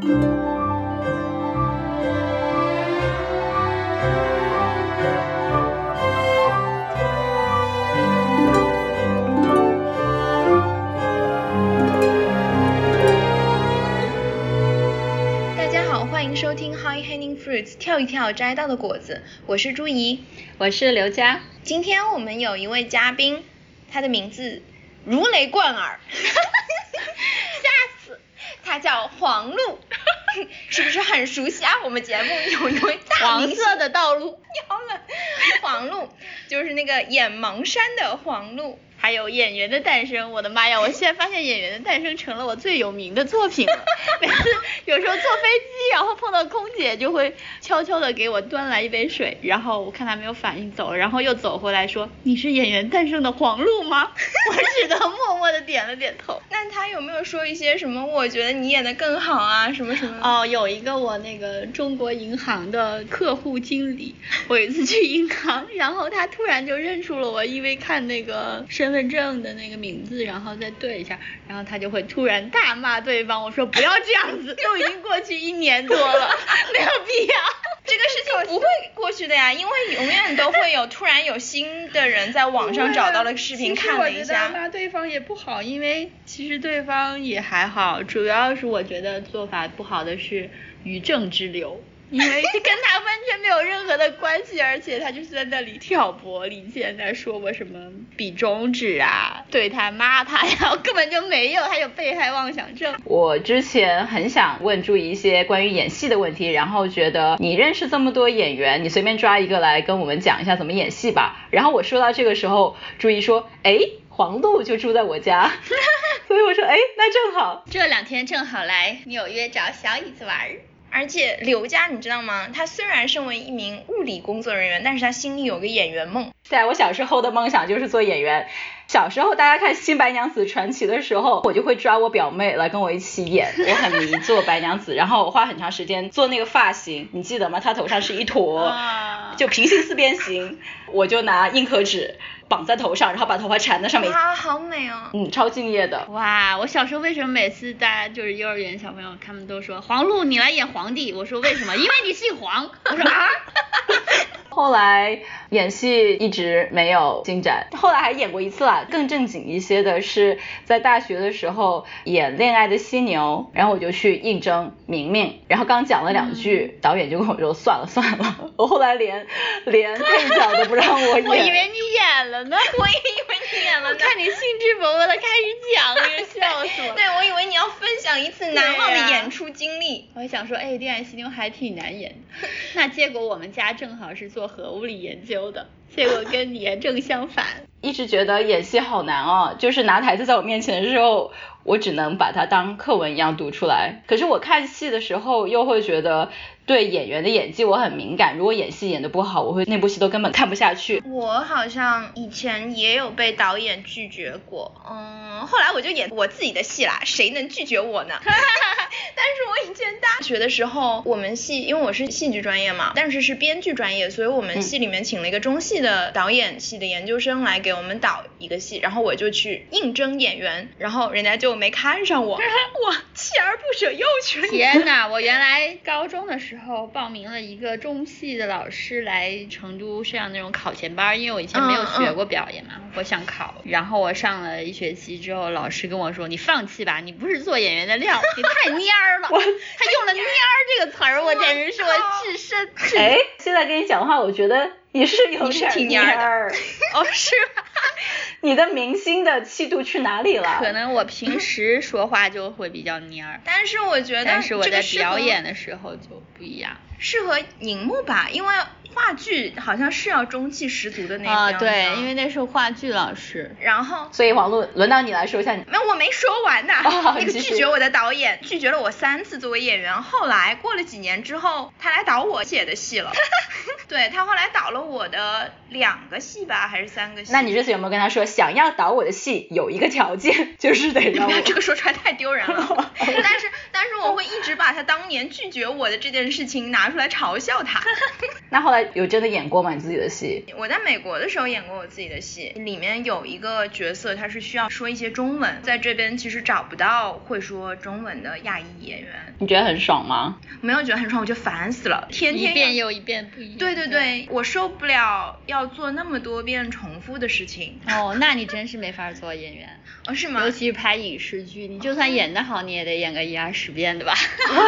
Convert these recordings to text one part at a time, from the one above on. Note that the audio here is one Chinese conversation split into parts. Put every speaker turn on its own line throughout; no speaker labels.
大家好，欢迎收听 High Hanging Fruits 跳一跳摘到的果子，我是朱怡。
我是刘佳，
今天我们有一位嘉宾，他的名字如雷贯耳！他叫黄璐，是不是很熟悉啊？我们节目有一位大
黄
明星
色的道路，
你好冷，黄璐就是那个演盲山的黄璐。
还有演员的诞生，我的妈呀！我现在发现演员的诞生成了我最有名的作品了。每 次有时候坐飞机，然后碰到空姐，就会悄悄的给我端来一杯水，然后我看她没有反应走了，然后又走回来说：“你是演员诞生的黄璐吗？” 我只能默默的点了点头。
那他有没有说一些什么？我觉得你演的更好啊，什么什么？
哦，有一个我那个中国银行的客户经理，我有一次去银行，然后他突然就认出了我，因为看那个身份证的那个名字，然后再对一下，然后他就会突然大骂对方，我说不要这样子，都已经过去一年多了，没有必要。
这个事情不会过去的呀，因为永远都会有突然有新的人在网上找到了视频看了一
其实我觉得
下。
骂对方也不好，因为其实对方也还好，主要是我觉得做法不好的是于正之流。因为这跟他完全没有任何的关系，而且他就是在那里挑拨离间，在说我什么比中指啊，对他骂他呀，根本就没有，他有被害妄想症。
我之前很想问朱怡一些关于演戏的问题，然后觉得你认识这么多演员，你随便抓一个来跟我们讲一下怎么演戏吧。然后我说到这个时候，朱怡说，哎，黄璐就住在我家，所以我说，哎，那正好。
这两天正好来纽约找小椅子玩儿。
而且刘佳你知道吗？他虽然身为一名物理工作人员，但是他心里有个演员梦。
对，我小时候的梦想就是做演员。小时候大家看《新白娘子传奇》的时候，我就会抓我表妹来跟我一起演，我很迷做白娘子，然后我花很长时间做那个发型，你记得吗？她头上是一坨，
啊
就平行四边形，我就拿硬壳纸绑在头上，然后把头发缠在上面，
啊，好美哦！
嗯，超敬业的。
哇，我小时候为什么每次大家就是幼儿园小朋友，他们都说黄璐你来演皇帝，我说为什么？因为你姓黄。我说啊，
后来演戏一直没有进展，后来还演过一次啦。更正经一些的是在大学的时候演《恋爱的犀牛》，然后我就去应征明明，然后刚讲了两句，导演就跟我说算了算了，我后来连连配角都不让我演。
我以为你演了呢，
我也以为你演了呢。
看你兴致勃勃的开始讲，我就笑死了。
对，我以为你要分享一次难忘的演出经历。
我还想说，哎，恋爱犀牛还挺难演。那结果我们家正好是做核物理研究的，结果跟你正相反。
一直觉得演戏好难哦，就是拿台词在我面前的时候，我只能把它当课文一样读出来。可是我看戏的时候，又会觉得对演员的演技我很敏感，如果演戏演得不好，我会那部戏都根本看不下去。
我好像以前也有被导演拒绝过，嗯，后来我就演我自己的戏啦，谁能拒绝我呢？但是我以前大学的时候，我们系因为我是戏剧专业嘛，但是是编剧专业，所以我们系里面请了一个中戏的导演系的研究生来给我们导一个戏，然后我就去应征演员，然后人家就没看上我，我锲而不舍又去
天呐，我原来高中的时候报名了一个中戏的老师来成都上那种考前班，因为我以前没有学过表演嘛，我想考。然后我上了一学期之后，老师跟我说：“你放弃吧，你不是做演员的料，你太蔫儿了。” 他用了“蔫儿”这个词儿，我简直是我 置身置
哎，现在跟你讲话，我觉得你是有
你是
点
挺蔫儿的
哦，是吧？
你的明星的气度去哪里了？
可能我平时说话就会比较蔫儿，
但是我觉得
但是我在
这个适合
表演的时候就不一样。
适合荧幕吧，因为话剧好像是要中气十足的那种
啊，对，因为那是话剧老师。
然后
所以王璐，轮到你来说一下你。
没有我没说完呢，
哦
那个拒绝我的导演拒绝了我三次作为演员，后来过了几年之后，他来导我写的戏了，对他后来导了我的两个戏吧，还是三个戏？
那你这次有没有跟他说，想要导我的戏有一个条件，就是得让我
这个说出来太丢人了。但是但是我会一直把他当年拒绝我的这件事情拿出来嘲笑他。
那后来有真的演过吗？你自己的戏？
我在美国的时候演过我自己的戏，里面有一个角色，他是需要说一些中文，在这边其实找不到会说中文的亚裔演员。
你觉得很爽吗？
没有觉得很爽，我觉得烦死了，天天
一遍又一遍不一样。
对对对对，我受不了要做那么多遍重复的事情。
哦，那你真是没法做演员。
哦，是吗？
尤其是拍影视剧，你就算演得好，你也得演个一二十遍，对吧？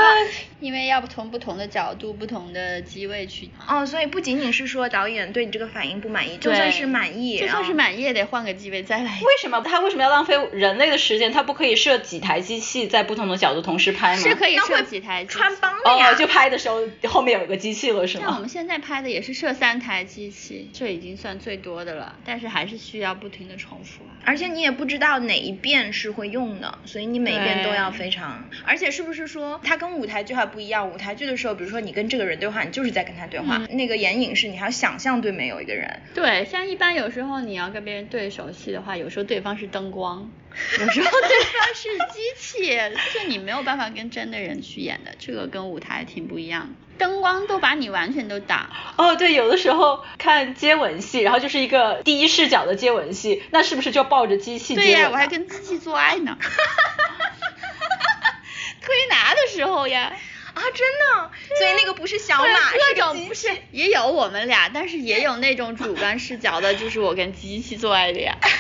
因为要不从不同的角度、不同的机位去。
哦，所以不仅仅是说导演对你这个反应不满意，就算是满意，
就算是满意也得换个机位再来。
为什么他为什么要浪费人类的时间？他不可以设几台机器在不同的角度同时拍吗？
是可以设几台
穿帮的呀。
哦，就拍的时候后面有个机器了，是吗？
像我们现在拍的也是设三台机器，这已经算最多的了，但是还是需要不停的重复啊。
而且你也不知道哪一遍是会用的，所以你每一遍都要非常。而且是不是说它跟舞台剧还不一样？舞台剧的时候，比如说你跟这个人对话，你就是在跟他对话。那个眼影是，你还要想象对面有一个人。
对，像一般有时候你要跟别人对手戏的话，有时候对方是灯光，有时候 对方是机器，就你没有办法跟真的人去演的，这个跟舞台挺不一样。灯光都把你完全都挡。
哦，对，有的时候看接吻戏，然后就是一个第一视角的接吻戏，那是不是就抱着机器接吻？
对呀，我还跟机器做爱呢。推拿的时候呀。
啊，真的，所以那个不是小马，
各种不是也有我们俩，但是也有那种主观视角的，就是我跟机器做爱的呀。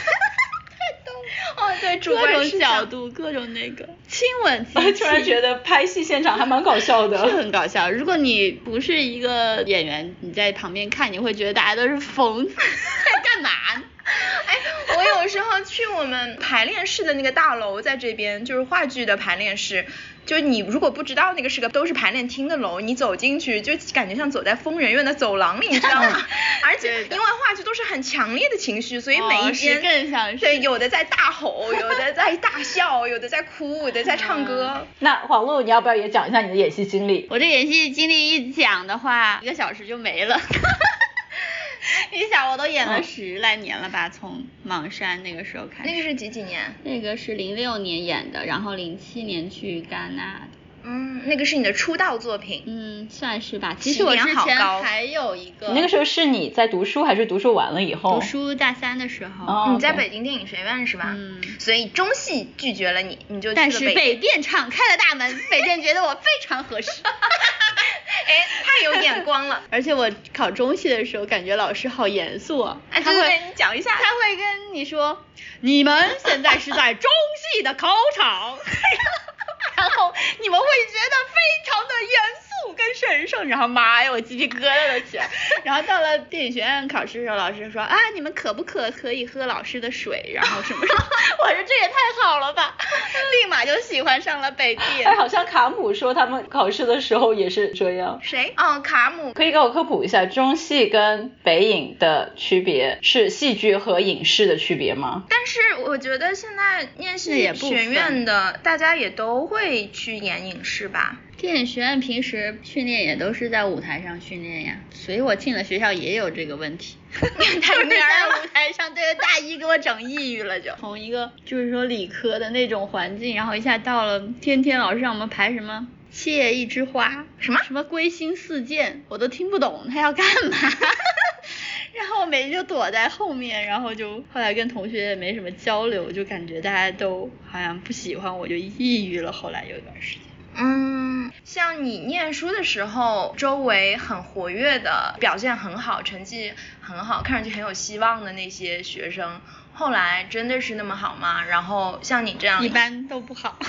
对，主观
角度，各种那个亲吻机器。
突然觉得拍戏现场还蛮搞笑的，
是很搞笑。如果你不是一个演员，你在旁边看，你会觉得大家都是疯，在干嘛？
哎，我有时候去我们排练室的那个大楼，在这边就是话剧的排练室。就你如果不知道那个是个都是排练厅的楼，你走进去就感觉像走在疯人院的走廊里，你知道吗？而且因为话剧都是很强烈的情绪，所以每一间
更像
对，有的在大吼，有的在大笑，有的在哭，有的在唱歌。
那黄璐，你要不要也讲一下你的演戏经历？
我这演戏经历一讲的话，一个小时就没了。你想，我都演了十来年了吧？从莽山那个时候开始。
那个是几几年？
那个是零六年演的，然后零七年去戛纳。
嗯，那个是你的出道作品？
嗯，算是吧。其实我之前还有一个。
那个时候是你在读书，还是读书完了以后？
读书大三的时候。
哦。
你在北京电影学院是吧？
嗯。
所以中戏拒绝了你，你就
但是北电敞开了大门，北电觉得我非常合适。
哎，太有眼光了。
而且我考中戏的时候，感觉老师好严肃啊。
哎，他会你讲一下。
他会跟你说，你们现在是在中戏的考场。然后你们会觉得非常的严肃跟神圣，然后妈呀，我鸡皮疙瘩都起来。然后到了电影学院考试的时候，老师说啊，你们可不可可以喝老师的水，然后什么什么。我说这也太好了吧，立马就喜欢上了北电。
哎，好像卡姆说他们考试的时候也是这样。
谁？哦，卡姆。
可以给我科普一下中戏跟北影的区别，是戏剧和影视的区别吗？
但是我觉得现在念戏学院的大家也都会去演影视吧。
电影学院平时训练也都是在舞台上训练呀，所以我进了学校也有这个问题。
太蔫
了，舞台上对着大一给我整抑郁了，就从一个就是说理科的那种环境，然后一下到了天天老师让我们排什么谢一枝花，
什么
什么归心似箭，我都听不懂他要干嘛。然后我每天就躲在后面，然后就后来跟同学也没什么交流，就感觉大家都好像不喜欢我，就抑郁了。后来有一段时间。
嗯，像你念书的时候，周围很活跃的，表现很好，成绩很好，看上去很有希望的那些学生，后来真的是那么好吗？然后像你这样，
一般都不好。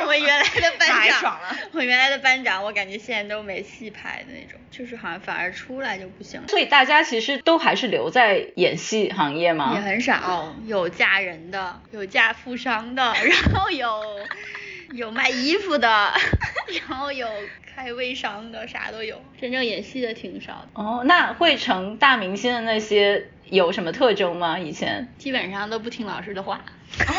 我们原来的班长，
太爽了。
我原来的班长，我感觉现在都没戏拍的那种，就是好像反而出来就不行了。
所以大家其实都还是留在演戏行业吗？
也很少，有嫁人的，有嫁富商的，然后有。有卖衣服的，然后有开微商的，啥都有。真正演戏的挺少的。
哦，那会成大明星的那些有什么特征吗？以前
基本上都不听老师的话。
哦，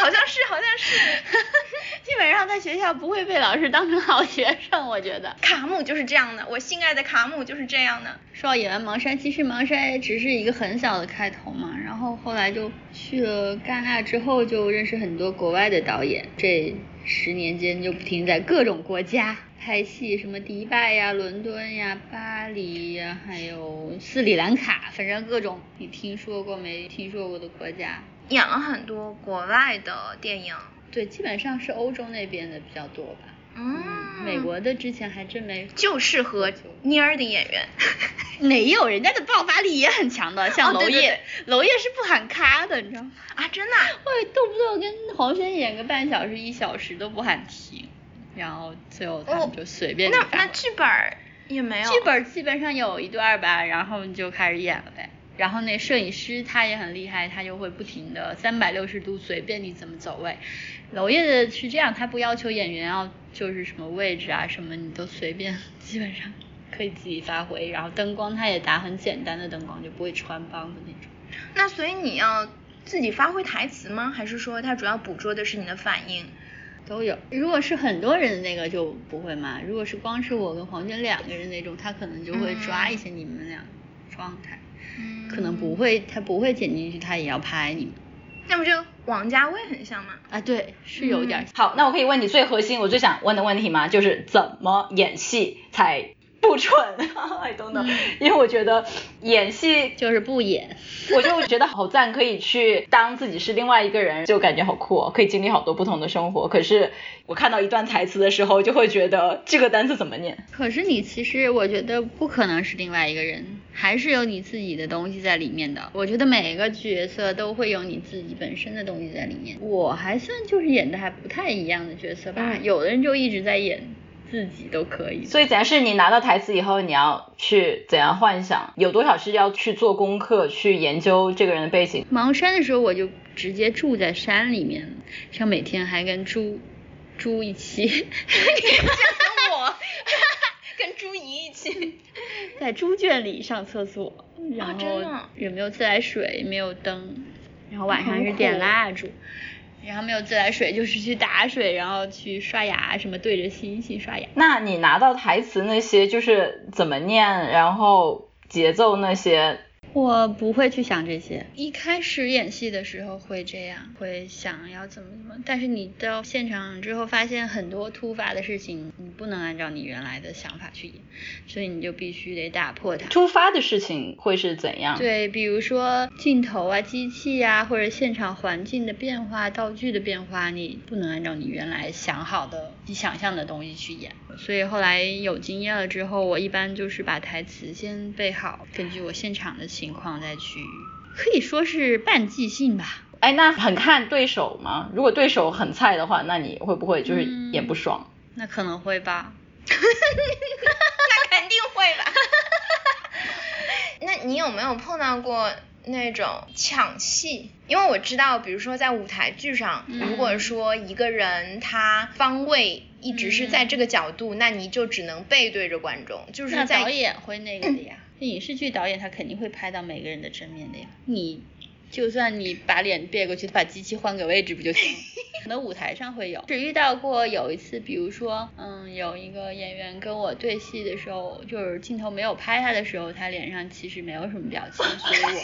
好像是，好像是。
基本上在学校不会被老师当成好学生，我觉得。
卡姆就是这样的，我心爱的卡姆就是这样的。
说到演完《盲山》，其实《盲山》只是一个很小的开头嘛，然后后来就去了戛纳之后，就认识很多国外的导演。这十年间就不停在各种国家拍戏，什么迪拜呀、伦敦呀、巴黎呀，还有斯里兰卡，反正各种你听说过没听说过的国家。
演了很多国外的电影。
对，基本上是欧洲那边的比较多吧。嗯，美国的之前还真没。
就适合蔫儿的演员。
没有，人家的爆发力也很强的，像娄烨，娄烨是不喊咔的，你知道吗？
啊，真的？
会动不动跟黄轩演个半小时、一小时都不喊停，然后最后他们就随便。
那那剧本也没有。
剧本基本上有一段吧，然后你就开始演了呗。然后那摄影师他也很厉害，他就会不停的三百六十度随便你怎么走位。娄烨的是这样，他不要求演员要就是什么位置啊什么，你都随便，基本上可以自己发挥。然后灯光他也打很简单的灯光，就不会穿帮的那种。
那所以你要自己发挥台词吗？还是说他主要捕捉的是你的反应？
都有。如果是很多人的那个就不会嘛。如果是光是我跟黄娟两个人那种，他可能就会抓一些你们俩状态。嗯。可能不会，他不会剪进去，他也要拍你。
那不就王家卫很像吗？
啊，对，是有点。
好，那我可以问你最核心，我最想问的问题吗？就是怎么演戏才不蠢？I don't know，因为我觉得演戏
就是不演。
我就觉得好赞，可以去当自己是另外一个人，就感觉好酷哦，可以经历好多不同的生活。可是我看到一段台词的时候，就会觉得这个单词怎么念？
可是你其实我觉得不可能是另外一个人，还是有你自己的东西在里面的。我觉得每个角色都会有你自己本身的东西在里面。我还算就是演的还不太一样的角色吧，有的人就一直在演。自己都可以，
所以怎样是你拿到台词以后，你要去怎样幻想？有多少是要去做功课，去研究这个人的背景？
盲山的时候，我就直接住在山里面，像每天还跟猪 猪一起，
跟我，跟猪姨一起，
在猪圈里上厕所，然后也没有自来水，没有灯，然后晚上是点蜡烛。然后没有自来水，就是去打水，然后去刷牙，什么对着星星刷牙。
那你拿到台词那些就是怎么念，然后节奏那些。
我不会去想这些。一开始演戏的时候会这样，会想要怎么怎么，但是你到现场之后，发现很多突发的事情，你不能按照你原来的想法去演，所以你就必须得打破它。
突发的事情会是怎样？
对，比如说镜头啊、机器啊，或者现场环境的变化、道具的变化，你不能按照你原来想好的、你想象的东西去演。所以后来有经验了之后，我一般就是把台词先背好，根据我现场的情。况再去，可以说是半即兴吧。
哎，那很看对手吗？如果对手很菜的话，那你会不会就是演不爽？
那可能会吧。
那肯定会吧。那你有没有碰到过那种抢戏？因为我知道，比如说在舞台剧上，如果说一个人他方位一直是在这个角度，那你就只能背对着观众，就是在
导演会那个的呀。影视剧导演他肯定会拍到每个人的正面的呀，你就算你把脸别过去，把机器换个位置不就行？可能舞台上会有，只遇到过有一次，比如说，嗯，有一个演员跟我对戏的时候，就是镜头没有拍他的时候，他脸上其实没有什么表情，所以我。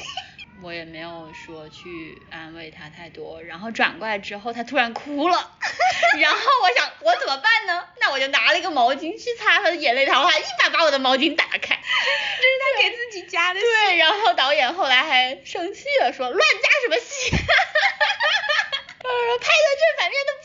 我也没有说去安慰他太多，然后转过来之后，他突然哭了，然后我想我怎么办呢？那我就拿了一个毛巾去擦他的眼泪，然后他一把把我的毛巾打开，这是
他给自己加的。
对，然后导演后来还生气了，说乱加什么戏，哈哈哈哈哈，拍的正反面都。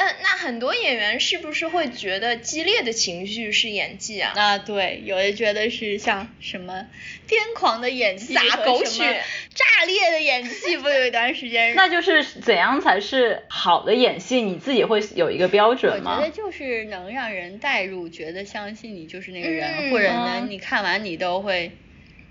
嗯，那很多演员是不是会觉得激烈的情绪是演技啊？
啊，对，有人觉得是像什么癫狂的演技，
撒狗血。
炸裂的演技不有一段时间？
那就是怎样才是好的演戏？你自己会有一个标准
吗？我觉得就是能让人代入，觉得相信你就是那个人，或者呢，你看完你都会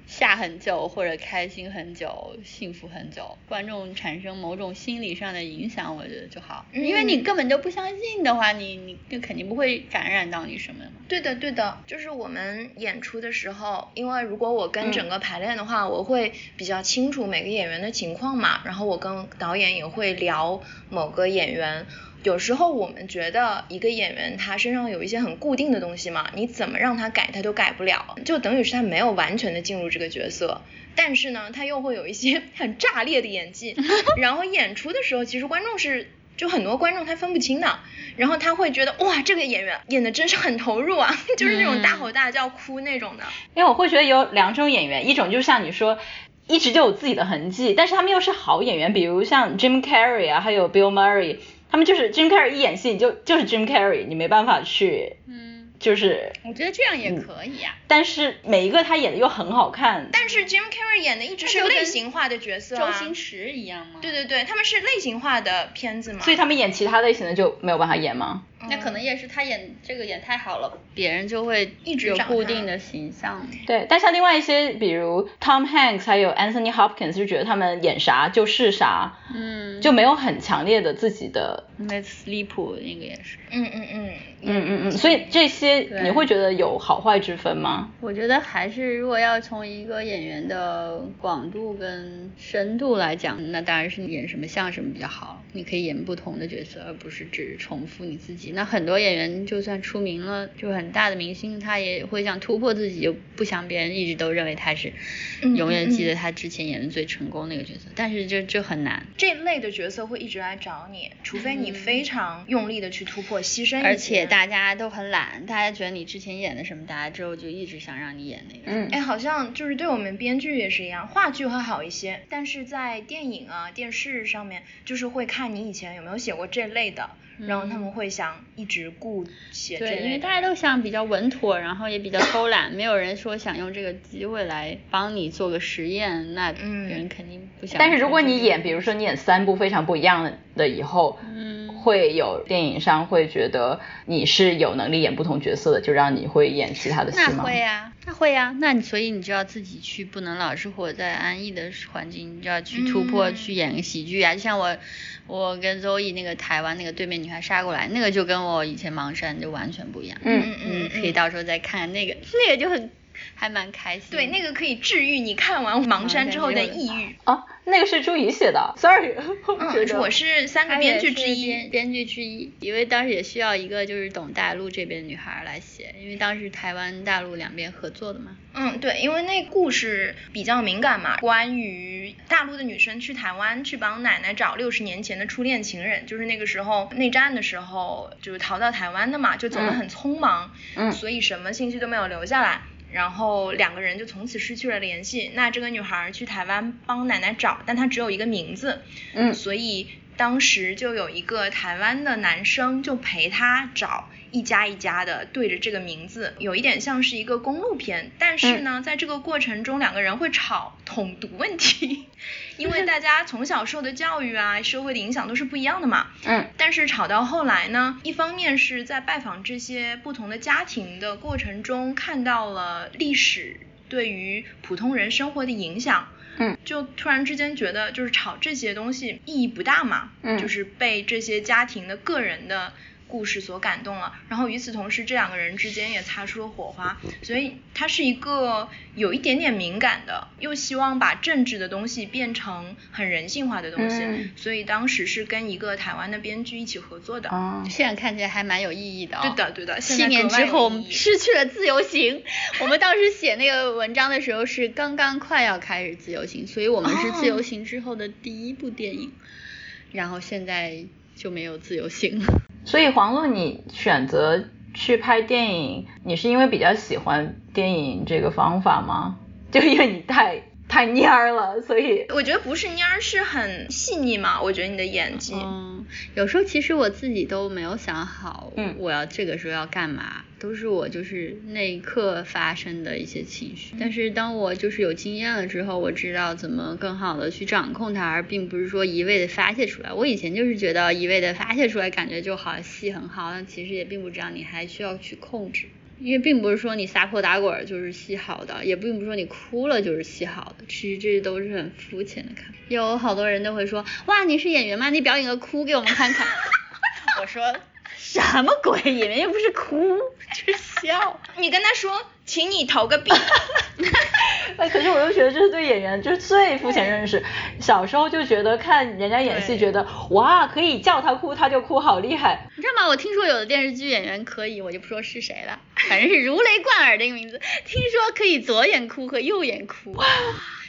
下很久，或者开心很久，幸福很久，观众产生某种心理上的影响，我觉得就好。因为你根本就不相信的话，你你就肯定不会感染到你什么嘛。
对的，对的，就是我们演出的时候，因为如果我跟整个排练的话，我会比较清楚每个演员的情况嘛，然后我跟导演也会聊某个演员。有时候我们觉得一个演员他身上有一些很固定的东西嘛，你怎么让他改他都改不了，就等于是他没有完全的进入这个角色。但是呢，他又会有一些很炸裂的演技，然后演出的时候，其实观众是。就很多观众他分不清的，然后他会觉得哇，这个演员演的真是很投入啊，就是那种大吼大叫哭那种的。
因为我会觉得有两种演员，一种就像你说，一直就有自己的痕迹，但是他们又是好演员，比如像 Jim Carrey 啊，还有 Bill Murray，他们就是 Jim Carrey 一演戏你就就是 Jim Carrey，你没办法去。就是，
我觉得这样也可以呀。
但是每一个他演的又很好看。
但是 Jim Carrey 演的一直是类型化的角色
啊。周星驰一样吗？
对对对，他们是类型化的片子嘛。
所以他们演其他类型的就没有办法演吗？
那可能也是他演这个演太好了，别人就会
一直
有固定的形象。
对，但像另外一些，比如 Tom Hanks 还有 Anthony Hopkins，就觉得他们演啥就是啥，嗯，就没有很强烈的自己的。
那 Sleep 那个也是。
嗯嗯嗯。
嗯嗯嗯，所以这些你会觉得有好坏之分吗？
我觉得还是如果要从一个演员的广度跟深度来讲，那当然是演什么像什么比较好。你可以演不同的角色，而不是只重复你自己。那很多演员就算出名了，就很大的明星，他也会想突破自己，就不想别人一直都认为他是永远记得他之前演的最成功那个角色。但是这这很难，
这类的角色会一直来找你，除非你非常用力的去突破，牺牲。
而且大家都很懒，大家觉得你之前演的什么，大家之后就一直想让你演那个。
嗯，哎，好像就是对我们编剧也是一样，话剧会好一些，但是在电影啊、电视上面，就是会看你以前有没有写过这类的。然后他们会想一直顾写这
对，因为大家都想比较稳妥，然后也比较偷懒，没有人说想用这个机会来帮你做个实验，那别人肯定不想。
但是如果你演，比如说你演三部非常不一样的以后，嗯，会有电影商会觉得你是有能力演不同角色的，就让你会演其他的戏
吗？那会呀，那会呀，那你所以你就要自己去，不能老是活在安逸的环境，你就要去突破，去演个喜剧啊，就像我。我跟周易那个台湾那个对面女孩杀过来，那个就跟我以前盲山就完全不一样。
嗯嗯嗯，
可以到时候再看那个，那个就很还蛮开心。
对，那个可以治愈你看完盲山之后的抑郁。
啊，那个是朱怡写的，sorry。
嗯，我是三个编剧之
一，编剧之一，因为当时也需要一个就是懂大陆这边的女孩来写，因为当时台湾大陆两边合作的嘛。
嗯，对，因为那故事比较敏感嘛，关于大陆的女生去台湾去帮奶奶找六十年前的初恋情人，就是那个时候内战的时候，就是逃到台湾的嘛，就走得很匆忙，嗯，所以什么信息都没有留下来，然后两个人就从此失去了联系。那这个女孩去台湾帮奶奶找，但她只有一个名字，嗯，所以当时就有一个台湾的男生就陪他找。一家一家的对着这个名字，有一点像是一个公路片，但是呢，在这个过程中，两个人会吵统独问题，因为大家从小受的教育啊，社会的影响都是不一样的嘛。嗯。但是吵到后来呢，一方面是在拜访这些不同的家庭的过程中，看到了历史对于普通人生活的影响。嗯。就突然之间觉得，就是炒这些东西意义不大嘛。嗯。就是被这些家庭的个人的。故事所感动了，然后与此同时，这两个人之间也擦出了火花，所以他是一个有一点点敏感的，又希望把政治的东西变成很人性化的东西，所以当时是跟一个台湾的编剧一起合作的。
哦，现在看起来还蛮有意义的。
对的，对的。
七年之后失去了自由行，我们当时写那个文章的时候是刚刚快要开始自由行，所以我们是自由行之后的第一部电影，然后现在就没有自由行了。
所以黄璐，你选择去拍电影，你是因为比较喜欢电影这个方法吗？就因为你太。太蔫儿了，所以
我觉得不是蔫儿，是很细腻嘛。我觉得你的演技，
嗯，有时候其实我自己都没有想好，嗯，我要这个时候要干嘛，都是我就是那一刻发生的一些情绪。但是当我就是有经验了之后，我知道怎么更好的去掌控它，而并不是说一味的发泄出来。我以前就是觉得一味的发泄出来，感觉就好，戏很好，但其实也并不这样你还需要去控制。因为并不是说你撒泼打滚就是戏好的，也并不是说你哭了就是戏好的，其实这都是很肤浅的看法。有好多人都会说，哇，你是演员吗？你表演个哭给我们看看。我说什么鬼？演员又不是哭，就是笑。
你跟他说，请你投个币。
哎，可是我又觉得这是对演员就是最肤浅认识。小时候就觉得看人家演戏，觉得哇，可以叫他哭他就哭，好厉害。
你知道吗？我听说有的电视剧演员可以，我就不说是谁了，反正是如雷贯耳的一个名字。听说可以左眼哭和右眼哭。哇。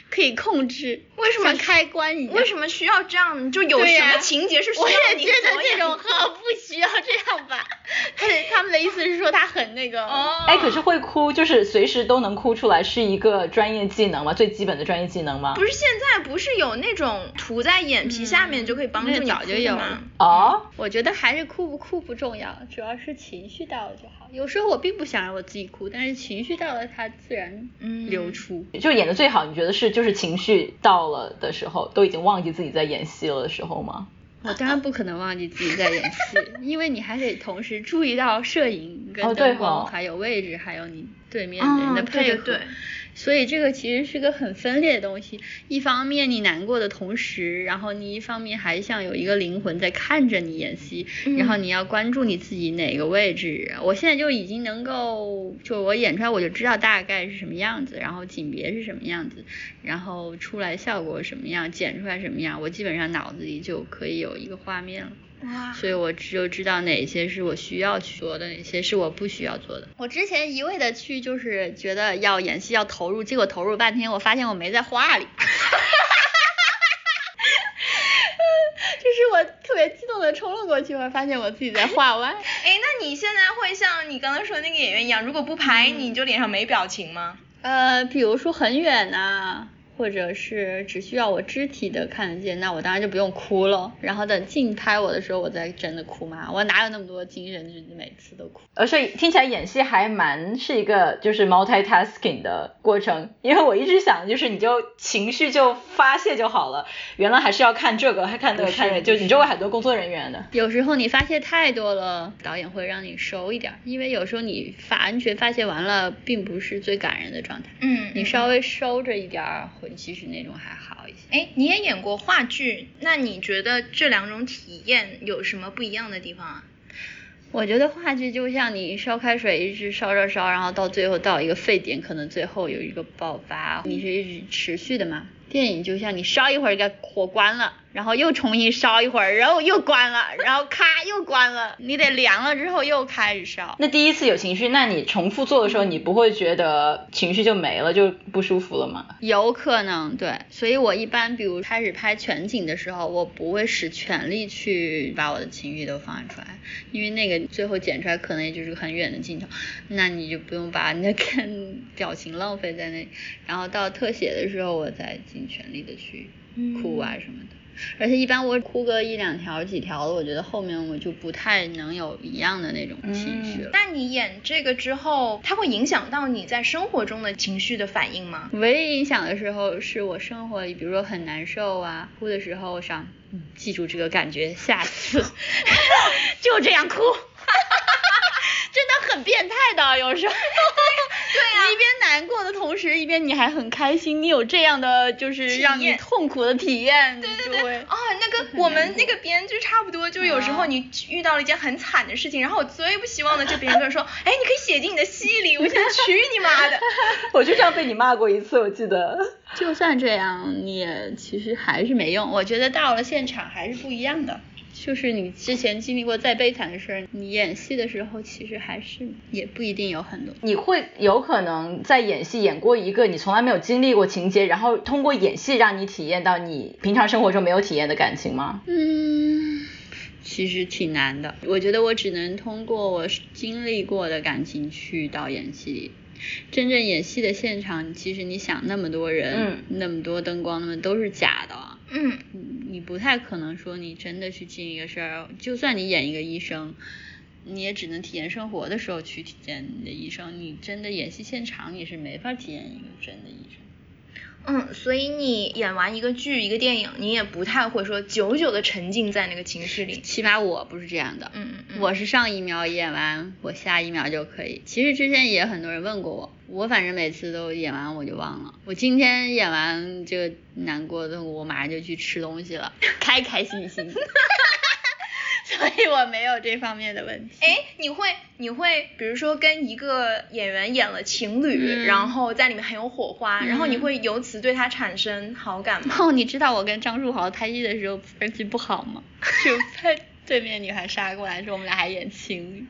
可以控制，
为什么
开关一样？
为什么需要这样？就有什么情节是需要你？我
也觉得这种很不需要这样吧。他他们的意思是说他很那个。
哦。哎，可是会哭，就是随时都能哭出来，是一个专业技能吗？最基本的专业技能吗？
不是，现在不是有那种涂在眼皮下面就可以帮助你
早就有了。
哦。
我觉得还是哭不哭不重要，主要是情绪到了就好。有时候我并不想让我自己哭，但是情绪到了，它自然流出。
就演的最好，你觉得是就是情绪到了的时候，都已经忘记自己在演戏了的时候吗？
我当然不可能忘记自己在演戏，因为你还得同时注意到摄影跟灯光，还有位置，还有你对面的人的配合。所以这个其实是个很分裂的东西，一方面你难过的同时，然后你一方面还像有一个灵魂在看着你演戏，然后你要关注你自己哪个位置。我现在就已经能够，就我演出来我就知道大概是什么样子，然后景别是什么样子，然后出来效果什么样，剪出来什么样，我基本上脑子里就可以有一个画面了。哇！所以我就知道哪些是我需要去做的，哪些是我不需要做的。我之前一味的去就是觉得要演戏要投入，结果投入半天，我发现我没在画里。哈哈哈哈哈！这是我特别激动的冲了过去，我发现我自己在画外。
哎，那你现在会像你刚刚说的那个演员一样，如果不拍，你就脸上没表情吗？
呃，比如说很远呐。或者是只需要我肢体的看得见，那我当然就不用哭了。然后等近拍我的时候，我再真的哭嘛？我哪有那么多精神，就每次都哭？
呃，所以听起来演戏还蛮是一个就是 multitasking 的过程。因为我一直想，就是你就情绪就发泄就好了。原来还是要看这个，还看那个，看就你周围很多工作人员的。
有时候你发泄太多了，导演会让你收一点，因为有时候你发完全发泄完了，并不是最感人的状态。
嗯，
你稍微收着一点会。其实那种还好一些。
哎，你也演过话剧，那你觉得这两种体验有什么不一样的地方啊？
我觉得话剧就像你烧开水，一直烧烧烧，然后到最后到一个沸点，可能最后有一个爆发，你是一直持续的嘛。电影就像你烧一会儿，给火关了。然后又重新烧一会儿，然后又关了，然后咔又关了，你得凉了之后又开始烧。
那第一次有情绪，那你重复做的时候，你不会觉得情绪就没了，就不舒服了吗？
有可能，对。所以我一般比如开始拍全景的时候，我不会使全力去把我的情绪都放出来，因为那个最后剪出来可能也就是很远的镜头，那你就不用把你的 看表情浪费在那。然后到特写的时候，我再尽全力的去哭啊什么的。而且一般我哭个一两条几条的，我觉得后面我就不太能有一样的那种情绪了。
那你演这个之后，它会影响到你在生活中的情绪的反应吗？
唯一影响的时候是我生活里，比如说很难受啊，哭的时候，想，嗯，记住这个感觉，下次 就这样哭。真的很变态的，有时候。一边难过的同时，一边你还很开心，你有这样的就是让你痛苦的体验，
对对对，哦，那个我们那个编剧差不多，就有时候你遇到了一件很惨的事情，然后我最不希望的就别人跟我说，哎，你可以写进你的戏里，我想娶你妈的，
我就这样被你骂过一次，我记得。
就算这样，你也其实还是没用，我觉得到了现场还是不一样的。就是你之前经历过再悲惨的事儿，你演戏的时候其实还是也不一定有很多。
你会有可能在演戏演过一个你从来没有经历过情节，然后通过演戏让你体验到你平常生活中没有体验的感情吗？
嗯，其实挺难的。我觉得我只能通过我经历过的感情去到演戏里。真正演戏的现场，其实你想那么多人，那么多灯光，那么都是假的。
嗯，
你不太可能说你真的去进一个事儿，就算你演一个医生，你也只能体验生活的时候去体验你的医生。你真的演戏现场，你是没法体验一个真的医生。
嗯，所以你演完一个剧、一个电影，你也不太会说久久的沉浸在那个情绪里。
起码我不是这样的。
嗯嗯。
我是上一秒演完，我下一秒就可以。其实之前也很多人问过我，我反正每次都演完我就忘了。我今天演完这个难过的，我马上就去吃东西了，开开心心。所所以我没有这方面的问题。
哎，你会你会比如说跟一个演员演了情侣，
嗯
然后在里面很有火花，然后你
嗯
会由此对他产生好感吗？
哦，你知道我跟张书豪拍戏的时候关系不好吗？就拍对面女孩杀过来的时候，我们俩还演情侣，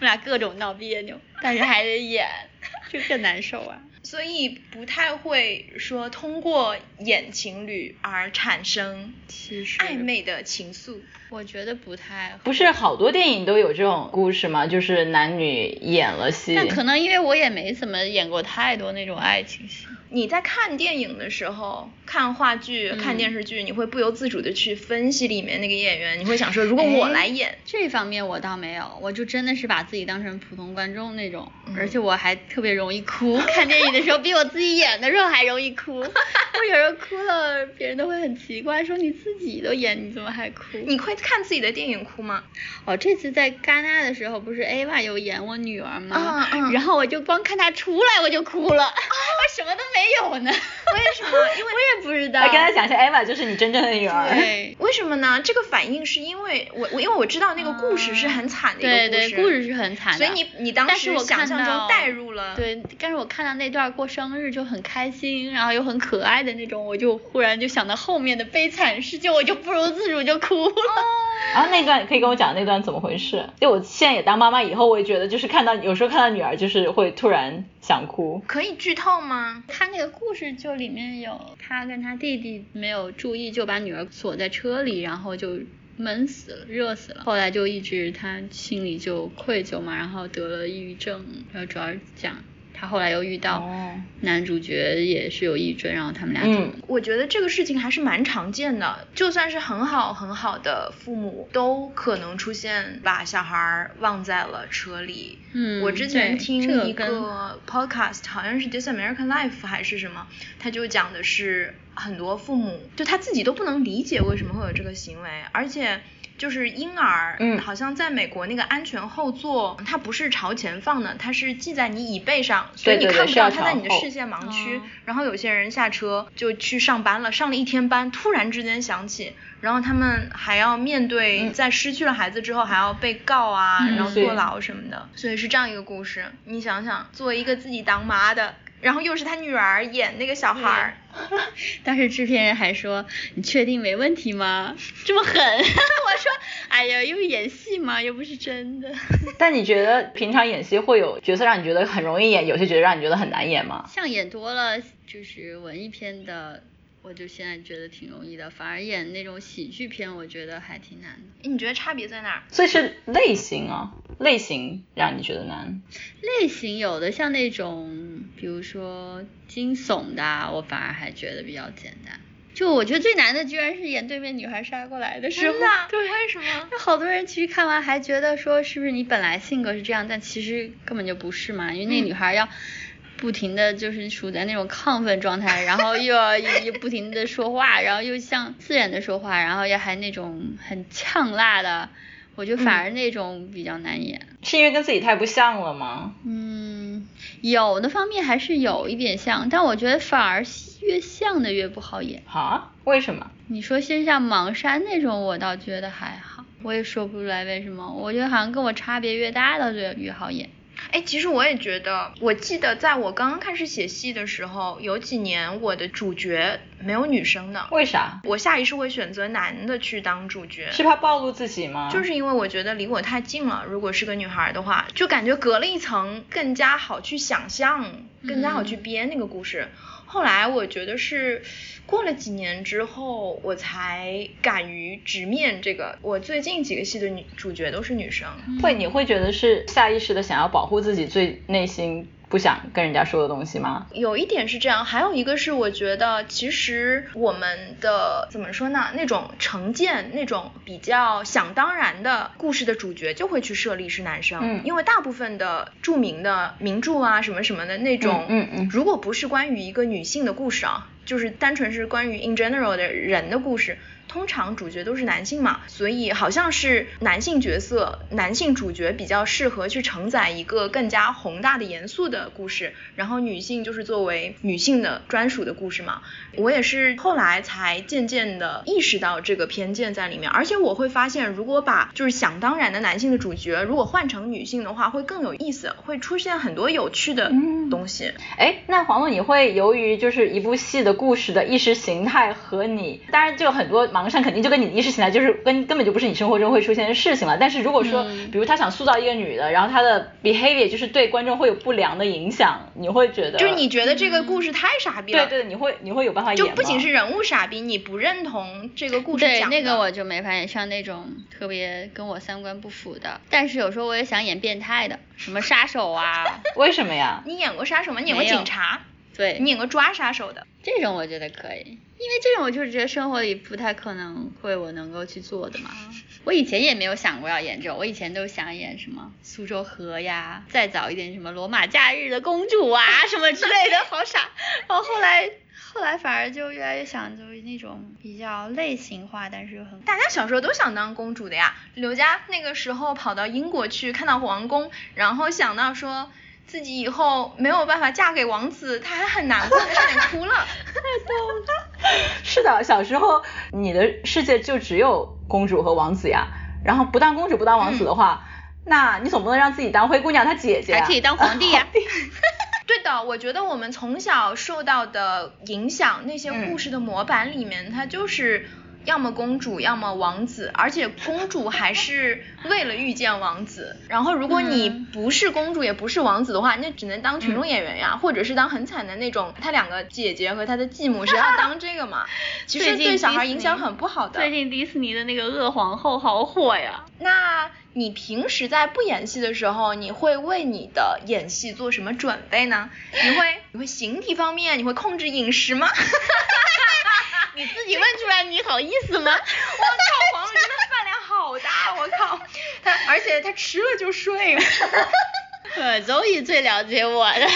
我们俩各种闹别扭，但是还得演，就更难受啊。
所以不太会说通过演情侣而产生
其实
暧，昧的情愫。
我觉得不太
不是好多电影都有这种故事吗？就是男女演了戏，
但可能因为我也没怎么演过太多那种爱情戏。
你在看电影的时候，看话剧、
嗯
看电视剧，你会不由自主的去分析里面那个演员，你会想说，如果我
哎
来演，
这方面我倒没有，我就真的是把自己当成普通观众那种，
嗯
而且我还特别容易哭，看电影的时候比我自己演的时候还容易哭。我有时候哭了，别人都会很奇怪，说你自己都演，你怎么还哭？
你会看自己的电影哭吗？
哦，这次在戛纳的时候，不是 Ava 有演我女儿吗？
嗯嗯
然后我就光看她出来我就哭了，我什么都没有呢。
为什么？因为
我也不知道。
我跟他讲一下，Eva 就是你真正的女儿。
对。
为什么呢？这个反应是因为我我因为我知道那个故事是很惨的一个
对对，故事是很惨的。
所以你你当
但是我
时想
看到
象中带入了，
对，但是我看到那段过生日就很开心，然后又很可爱的那种，我就忽然就想到后面的悲惨事情，我就不由自主就哭了。
然后那段可以跟我讲那段怎么回事？就我现在也当妈妈以后，我也觉得就是看到有时候看到女儿就是会突然想哭。
可以剧透吗？
他那个故事就里面有他跟他弟弟没有注意，就把女儿锁在车里，然后就闷死了，热死了。后来就一直他心里就愧疚嘛，然后得了抑郁症，然后主要讲他后来又遇到
哦
男主角也是有抑郁症，然后他们俩就、
嗯
我觉得这个事情还是蛮常见的，就算是很好很好的父母，都可能出现把小孩儿忘在了车里。
嗯
我之前听一
个
podcast，好像是 This American Life 还是什么，他就讲的是很多父母就他自己都不能理解为什么会有这个行为，而且。就是婴儿，
嗯。
好像在美国那个安全后座，它不是朝前放的，它是系在你椅背上，所以你看不到它在你的视线盲区。
哦。
然后有些人下车就去上班了，上了一天班，突然之间想起，然后他们还要面对
嗯。
在失去了孩子之后还要被告啊，
嗯。
然后坐牢什么的，所以是这样一个故事。你想想，作为一个自己当妈的，然后又是他女儿演那个小孩儿，
当时 制片人还说：“你确定没问题吗？这么狠？” 我说：“哎呀，又演戏嘛，又不是真的。
但你觉得平常演戏会有角色让你觉得很容易演，有些角色让你觉得很难演吗”？
像演多了就是文艺片的，我就现在觉得挺容易的，反而演那种喜剧片，我觉得还挺难的。
你觉得差别在哪儿？
所以是类型啊，类型让你觉得难。
类型有的像那种，比如说惊悚的啊，我反而还觉得比较简单。就我觉得最难的居然是演对面女孩杀过来的时候，
真的？
对，
为什么？
那好多人其实看完还觉得说是不是你本来性格是这样，但其实根本就不是嘛，因为那
嗯
女孩要不停的就是处在那种亢奋状态，然后又要又不停的说话，然后又像自然的说话，然后又还那种很呛辣的，我觉得反而那种比较难演。
是因为跟自己太不像了吗？
嗯，有的方面还是有一点像，但我觉得反而越像的越不好演。
啊？为什么？
你说先像盲山那种，我倒觉得还好，我也说不出来为什么。我觉得好像跟我差别越大倒觉得越好演。
哎，其实我也觉得，我记得在我刚刚开始写戏的时候，有几年我的主角没有女生的，
为啥？
我下意识会选择男的去当主角。
是怕暴露自己吗？
就是因为我觉得离我太近了，如果是个女孩的话，就感觉隔了一层，更加好去想象，更加好去
嗯
编那个故事。后来我觉得是过了几年之后，我才敢于直面这个。我最近几个戏的女主角都是女生，
会，你会觉得是下意识的想要保护自己最内心不想跟人家说的东西吗？
有一点是这样，还有一个是我觉得，其实我们的怎么说呢？那种成见，那种比较想当然的故事的主角就会去设立是男生，
嗯
因为大部分的著名的名著啊什么什么的那种，
嗯嗯嗯
如果不是关于一个女性的故事啊，就是单纯是关于 in general 的人的故事。通常主角都是男性嘛，所以好像是男性角色、男性主角比较适合去承载一个更加宏大的、严肃的故事，然后女性就是作为女性的专属的故事嘛。我也是后来才渐渐的意识到这个偏见在里面，而且我会发现，如果把就是想当然的男性的主角，如果换成女性的话，会更有意思，会出现很多有趣的东西。
哎，那黄总，你会由于就是一部戏的故事的意识形态和你，当然就很多盲山肯定就跟你意识形态就是跟根本就不是你生活中会出现的事情了。但是如果说，比如他想塑造一个女的，然后他的 behavior 就是对观众会有不良的影响，你会觉得？
就是你觉得这个故事太傻逼了？
对对，你会你会有办法演
就不仅是人物傻逼，你不认同这个故事
讲的。对，那个我就没法演，像那种特别跟我三观不符的。但是有时候我也想演变态的，什么杀手啊？
为什么呀？
你演过杀手吗？你演过警察？
对，
你演过抓杀手的。
这种我觉得可以，因为这种我就是觉得生活里不太可能会我能够去做的嘛。我以前也没有想过要演这种，我以前都想演什么苏州河呀，再早一点什么罗马假日的公主啊 什么之类的，好傻。然后后来。后来反而就越来越想，就是那种比较类型化，但是又很……
大家小时候都想当公主的呀。刘佳那个时候跑到英国去，看到皇宫，然后想到说自己以后没有办法嫁给王子，她还很难过，差点哭了。太
逗了。是的，小时候你的世界就只有公主和王子呀。然后不当公主不当王子的话，那你总不能让自己当灰姑娘她姐姐，
还可以当皇帝呀。
对的，我觉得我们从小受到的影响，那些故事的模板里面，它就是要么公主，要么王子，而且公主还是为了遇见王子。然后如果你不是公主，也不是王子的话，那只能当群众演员呀，或者是当很惨的那种，他两个姐姐和他的继母，谁要 当这个嘛？其实对小孩影响很不好的。
最近迪士尼的那个恶皇后好火呀。
那。你平时在不演戏的时候，你会为你的演戏做什么准备呢？你会你会形体方面，你会控制饮食吗？
你自己问出来，你好意思吗？我
靠，黄真的饭量好大，我靠，他而且他吃了就睡。
呃，周易最了解我了，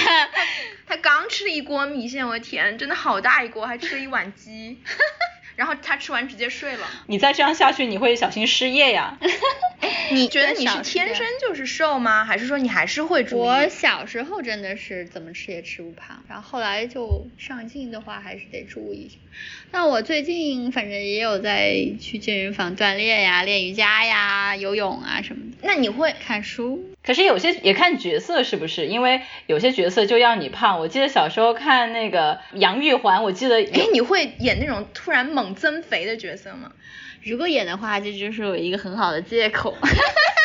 他刚吃了一锅米线，我的天，真的好大一锅，还吃了一碗鸡。然后他吃完直接睡了。
你再这样下去，你会小心失业呀。
你觉得你是天生就是瘦吗？还是说你还是会注意？
我小时候真的是怎么吃也吃不胖，然后后来就上镜的话还是得注意。那我最近反正也有在去健身房锻炼呀，练瑜伽呀，游泳啊什么的。
那你会
看书？
可是有些也看角色是不是？因为有些角色就要你胖。我记得小时候看那个杨玉环，我记得。
哎，你会演那种突然猛增肥的角色吗？
如果演的话，这就是我一个很好的借口。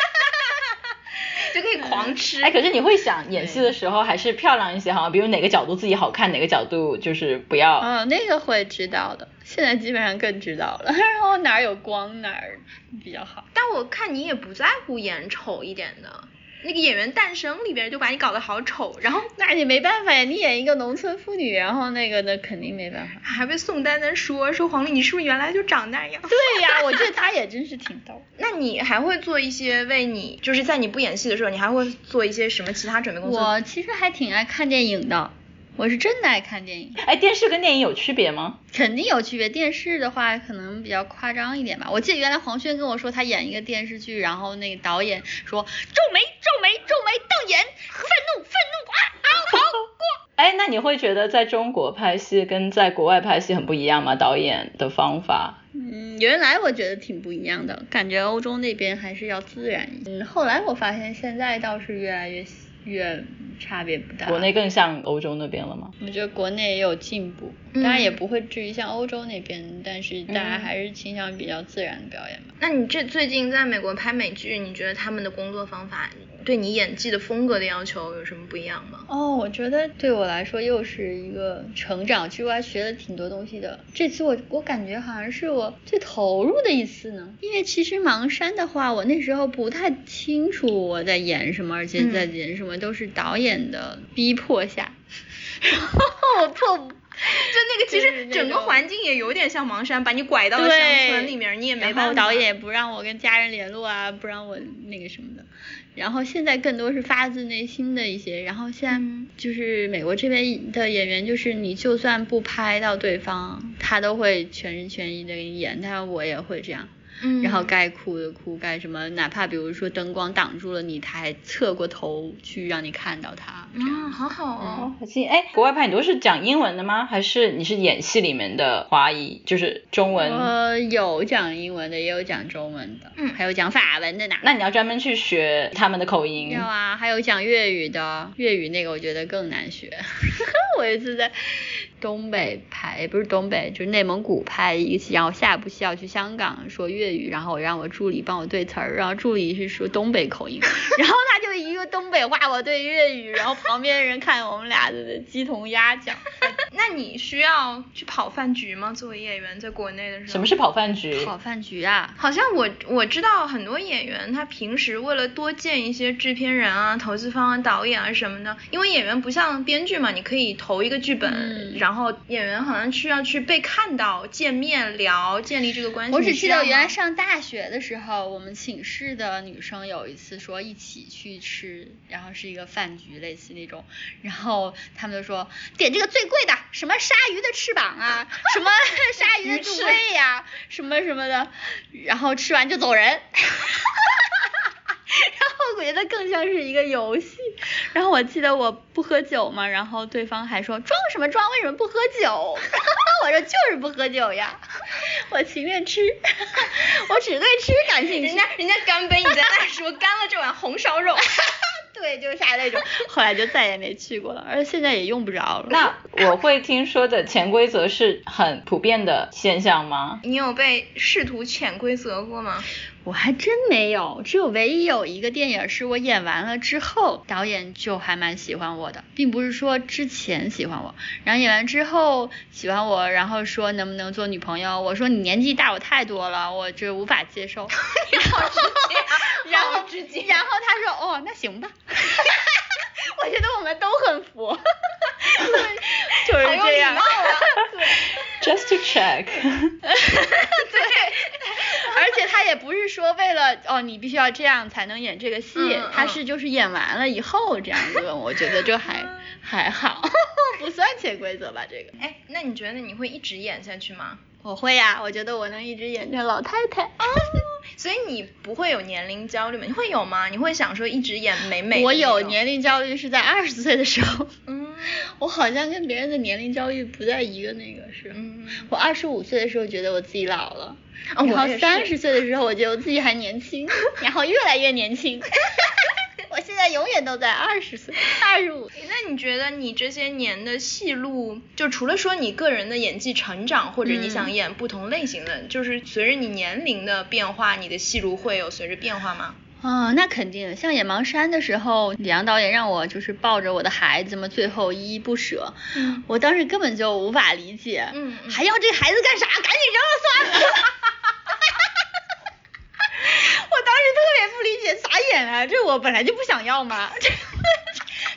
就可以狂吃。
哎，可是你会想演戏的时候还是漂亮一些哈？比如哪个角度自己好看，哪个角度就是不要。
嗯，那个会知道的。现在基本上更知道了。然后哪儿有光哪儿比较好。
但我看你也不在乎演丑一点的。那个演员诞生里边就把你搞得好丑，然后
那你没办法呀，你演一个农村妇女，然后那个那肯定没办法。
还被宋丹丹说说黄丽，你是不是原来就长那样？
对呀，我觉得她也真是挺逗。
那你还会做一些为你，就是在你不演戏的时候，你还会做一些什么其他准备工作？
我其实还挺爱看电影的。我是真的爱看电影，
哎，电视跟电影有区别吗？
肯定有区别，电视的话可能比较夸张一点吧。我记得原来黄轩跟我说，他演一个电视剧，然后那个导演说皱眉皱眉皱眉瞪眼，愤怒愤怒啊啊好过。
哎，那你会觉得在中国拍戏跟在国外拍戏很不一样吗？导演的方法？
嗯，原来我觉得挺不一样的，感觉欧洲那边还是要自然一点。嗯，后来我发现现在倒是越来越越。差别不大，
国内更像欧洲那边了吗？
我觉得国内也有进步，当然也不会至于像欧洲那边，但是大家还是倾向于比较自然的表演吧。
那你这最近在美国拍美剧，你觉得他们的工作方法？对你演技的风格的要求有什么不一样吗？
哦，我觉得对我来说又是一个成长，其实我还学了挺多东西的。这次我我感觉好像是我最投入的一次呢，因为其实盲山的话，我那时候不太清楚我在演什么，而且在演什么都是导演的逼迫下，然后我迫不。
就那个，其实整个环境也有点像盲山，把你拐到了乡村里面，你也没办法。
导演也不让我跟家人联络啊，不让我那个什么的。然后现在更多是发自内心的一些。然后现在就是美国这边的演员，就是你就算不拍到对方。他都会全心全意的给你演，但我也会这样。
嗯
然后该哭的哭，该什么，哪怕比如说灯光挡住了你，他还侧过头去让你看到他。这样
啊，好好哦。
哎，国外派你都是讲英文的吗？还是你是演戏里面的华裔，就是中文？
我有讲英文的，也有讲中文的，
嗯
还有讲法文的呢。
那你要专门去学他们的口音。
要啊，还有讲粤语的，粤语那个我觉得更难学。我有一次在东北拍，不是东北，就是内蒙古拍一个戏，然后下一部戏要去香港说粤语，然后我让我助理帮我对词儿，然后助理是说东北口音，然后他就一个东北话我对粤语，然后旁边人看我们俩的鸡同鸭讲。
那你需要去跑饭局吗？作为演员，在国内的时候？
什么是跑饭局？
跑饭局啊，
好像我我知道很多演员，他平时为了多见一些制片人啊、投资方啊、导演啊什么的，因为演员不像编剧嘛，你可以投一个剧本，
嗯
然后演员好像需要去被看到、见面聊、建立这个关系。
我只记得原来上大学的时候，我们寝室的女生有一次说一起去吃，然后是一个饭局，类似那种，然后他们就说点这个最贵的，什么鲨鱼的翅膀啊，什么鲨鱼的肚胃呀、什么什么的，然后吃完就走人。然后我觉得更像是一个游戏，然后我记得我不喝酒嘛，然后对方还说装什么装，为什么不喝酒？我说就是不喝酒呀，我情愿吃，我只对吃感兴趣。
人家人家干杯，你在那说干了这碗红烧肉。
对，就是啥那种，后来就再也没去过了，而且现在也用不着了。
那我会听说的潜规则是很普遍的现象吗？
你有被试图潜规则过吗？
我还真没有，只有唯一有一个电影是我演完了之后，导演就还蛮喜欢我的，并不是说之前喜欢我，然后演完之后喜欢我，然后说能不能做女朋友，我说你年纪大我太多了，我这无法接受。然后
直接
然后然后他说哦，那行吧。我觉得我们都很佛，对，就是这样。
Just to check
他也不是说为了哦，你必须要这样才能演这个戏，他是就是演完了以后这样子问，我觉得就还还好，不算潜规则吧这个。
哎，那你觉得你会一直演下去吗？
我会呀、我觉得我能一直演这老太太。
哦所以你不会有年龄焦虑吗？你会有吗？你会想说一直演美美的
我有年龄焦虑是在二十岁的时候，
嗯
我好像跟别人的年龄焦虑不在一个那个是。
嗯，
我二十五岁的时候觉得我自己老了，
哦
然后三十岁的时候我觉得我自己还年轻，然后越来越年轻。我现在永远都在二十岁、二十五岁。
那你觉得你这些年的戏路，就除了说你个人的演技成长，或者你想
嗯
演不同类型的，就是随着你年龄的变化，你的戏路会有随着变化吗？
啊、那肯定。像演《盲山》的时候，李阳导演让我就是抱着我的孩子们，最后依依不舍。
嗯
我当时根本就无法理解，
嗯嗯
还要这孩子干啥？赶紧扔了算了。我当时特别不理解，咋演啊？这我本来就不想要嘛。这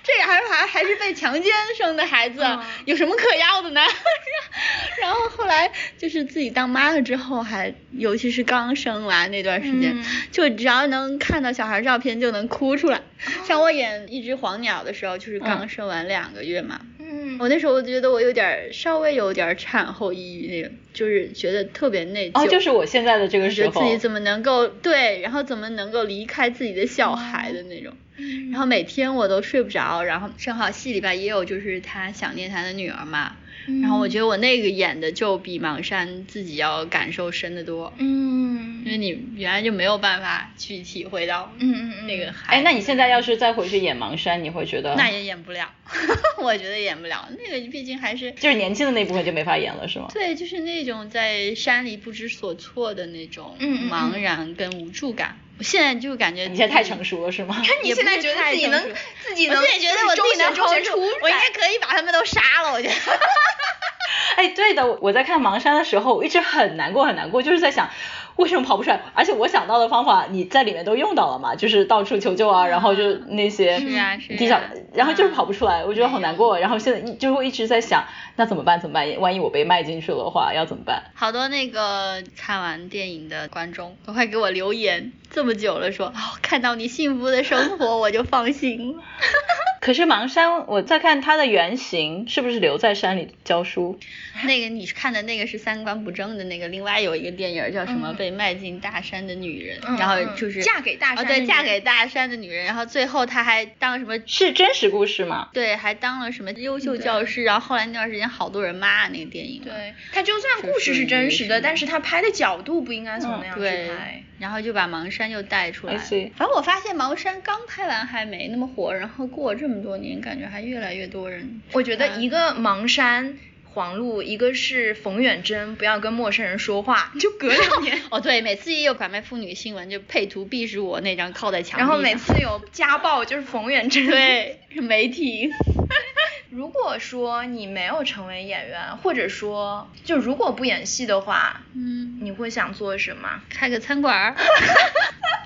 这还还还是被强奸生的孩子，
嗯
有什么可要的呢？然后后来就是自己当妈了之后还，尤其是刚生完那段时间，
嗯
就只要能看到小孩照片就能哭出来。像我演一只黄鸟的时候，就是刚
嗯
生完两个月嘛，
嗯
我那时候我觉得我有点儿稍微有点儿产后抑郁那种，就是觉得特别内疚。
哦，就是我现在的这个
觉
时候
得自，己怎么能够对，然后怎么能够离开自己的小孩的那种。
嗯
然后每天我都睡不着，然后正好戏里边也有就是他想念他的女儿嘛，然后我觉得我那个演的就比芒山自己要感受深得多，
嗯
因为你原来就没有办法去体会到
嗯嗯嗯
那个海
哎，那你现在要是再回去演盲山，你会觉得
那也演不了，我觉得演不了，那个毕竟还是
就是年轻的那部分就没法演了，是吗？
对，就是那种在山里不知所措的那种茫然跟无助感。我现在就感觉
你现在太成熟了，是吗？
你现在觉得自己能自己能
我现在觉得我自己能
周旋
hold 住
出
我应该可以把他们都杀了，我觉得。
哎，对的，我在看盲山的时候，我一直很难过，很难过，就是在想。为什么跑不出来？而且我想到的方法，你在里面都用到了嘛，就是到处求救啊，然后就那些
是啊是啊
地上，然后就是
嗯
跑不出来，我觉得好难过。然后现在一就会一直在想，那怎么办？怎么办？万一我被卖进去了的话，要怎么办？
好多那个看完电影的观众都快给我留言，怎这么久了，说哦，看到你幸福的生活，我就放心了。
可是盲山，我在看它的原型是不是留在山里教书？
那个你看的那个是三观不正的那个，另外有一个电影叫什么？被卖进大山的女人，
嗯
然后就是
嫁给大山
哦，对，嫁
的女人
给大山的女人，然后最后她还当什么？
是真实故事吗？
对，还当了什么优秀教师，然后后来那段时间好多人骂那个电影。
对，他就算故事是真实的，但是他拍的角度不应该从那样去
对
拍。，
然后就把盲山又带出来。反正我发现盲山刚拍完还没那么火，然后过了这么多年，感觉还越来越多人。
我觉得一个盲山。黄璐，一个是冯远征，不要跟陌生人说话，就隔两 年。
哦，对，每次一有拐卖妇女新闻，就配图必是我那张靠在墙上。
然后每次有家暴就是冯远征。
对是媒体。
如果说你没有成为演员，或者说就如果不演戏的话，
嗯，
你会想做什么？
开个餐馆儿。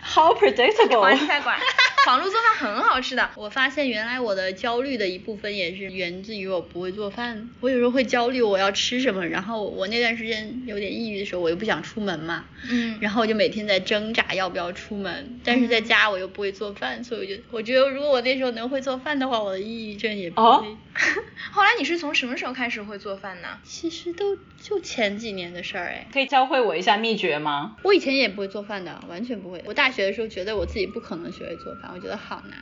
好 predictable
华菜馆，黄璐做饭很好吃的。
我发现原来我的焦虑的一部分也是源自于我不会做饭。我有时候会焦虑我要吃什么，然后我那段时间有点抑郁的时候，我又不想出门嘛，
嗯
然后我就每天在挣扎要不要出门，但是在家我又不会做饭，所以我就我觉得如果我那时候能会做饭的话，我的抑郁症也不会。
哦
后来你是从什么时候开始会做饭呢？
其实都就前几年的事儿哎。
可以教会我一下秘诀吗？
我以前也不会做饭的，完全不会。我大学的时候觉得我自己不可能学会做饭，我觉得好难。